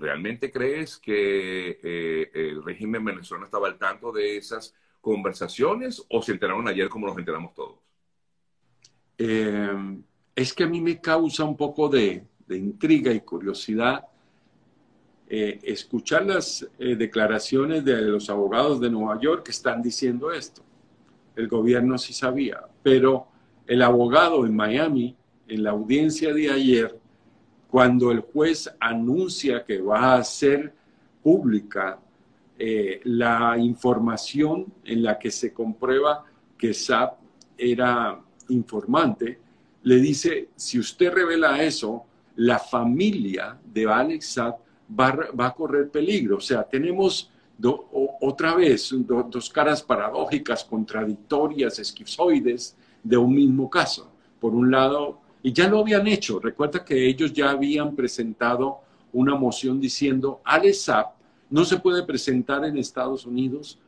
¿realmente crees que eh, el régimen venezolano estaba al tanto de esas conversaciones o se enteraron ayer como nos enteramos todos? Eh, es que a mí me causa un poco de, intriga y curiosidad eh, escuchar las declaraciones de los abogados de Nueva York que están diciendo esto. El gobierno sí sabía, pero el abogado en Miami, en la audiencia de ayer, cuando el juez anuncia que va a hacer pública eh, la información en la que se comprueba que SAP era informante, le dice, si usted revela eso, la familia de Alex Saab va, a correr peligro. O sea, tenemos otra vez dos caras paradójicas, contradictorias, esquizoides de un mismo caso. Por un lado, y ya lo habían hecho. Recuerda que ellos ya habían presentado una moción diciendo, Saab no se puede presentar en Estados Unidos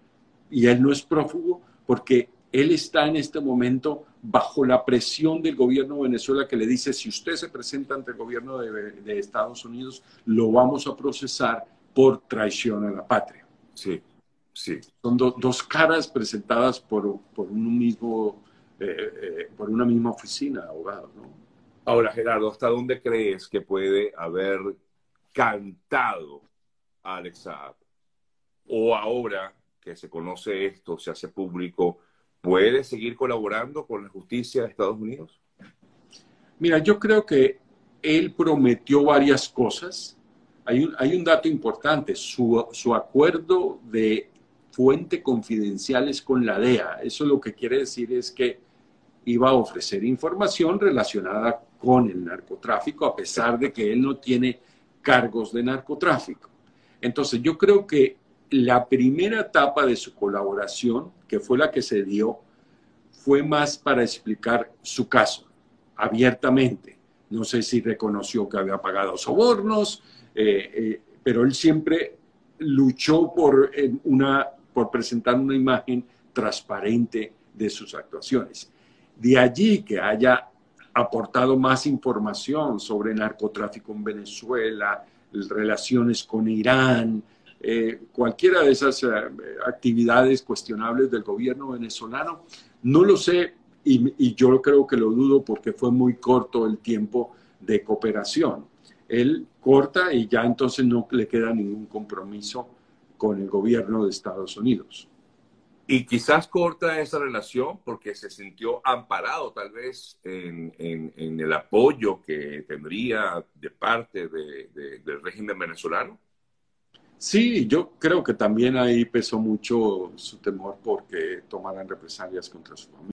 y él no es prófugo porque él está en este momento bajo la presión del gobierno de Venezuela que le dice, si usted se presenta ante el gobierno de, Estados Unidos, lo vamos a procesar por traición a la patria. Sí, sí. Son dos caras presentadas por, por un mismo, eh, eh, por una misma oficina de abogados, ¿no? Ahora, Gerardo, ¿hasta dónde crees que puede haber cantado Alex Saab? O ahora que se conoce esto, se hace público, ¿puede seguir colaborando con la justicia de Estados Unidos? Mira, yo creo que él prometió varias cosas. Hay un, hay un dato importante, su, su acuerdo de fuente confidencial es con la DEA. Eso lo que quiere decir es que iba a ofrecer información relacionada con el narcotráfico, a pesar de que él no tiene cargos de narcotráfico. Entonces, yo creo que la primera etapa de su colaboración, que fue la que se dio, fue más para explicar su caso abiertamente. No sé si reconoció que había pagado sobornos, eh, eh, pero él siempre luchó por, una, por presentar una imagen transparente de sus actuaciones. De allí que haya aportado más información sobre narcotráfico en Venezuela, relaciones con Irán, eh, cualquiera de esas eh, actividades cuestionables del gobierno venezolano. No lo sé y, y, yo creo que lo dudo porque fue muy corto el tiempo de cooperación. Él corta y ya entonces no le queda ningún compromiso con el gobierno de Estados Unidos. Y quizás corta esa relación porque se sintió amparado tal vez en, el apoyo que tendría de parte del régimen venezolano. Sí, yo creo que también ahí pesó mucho su temor porque tomaran represalias contra su familia.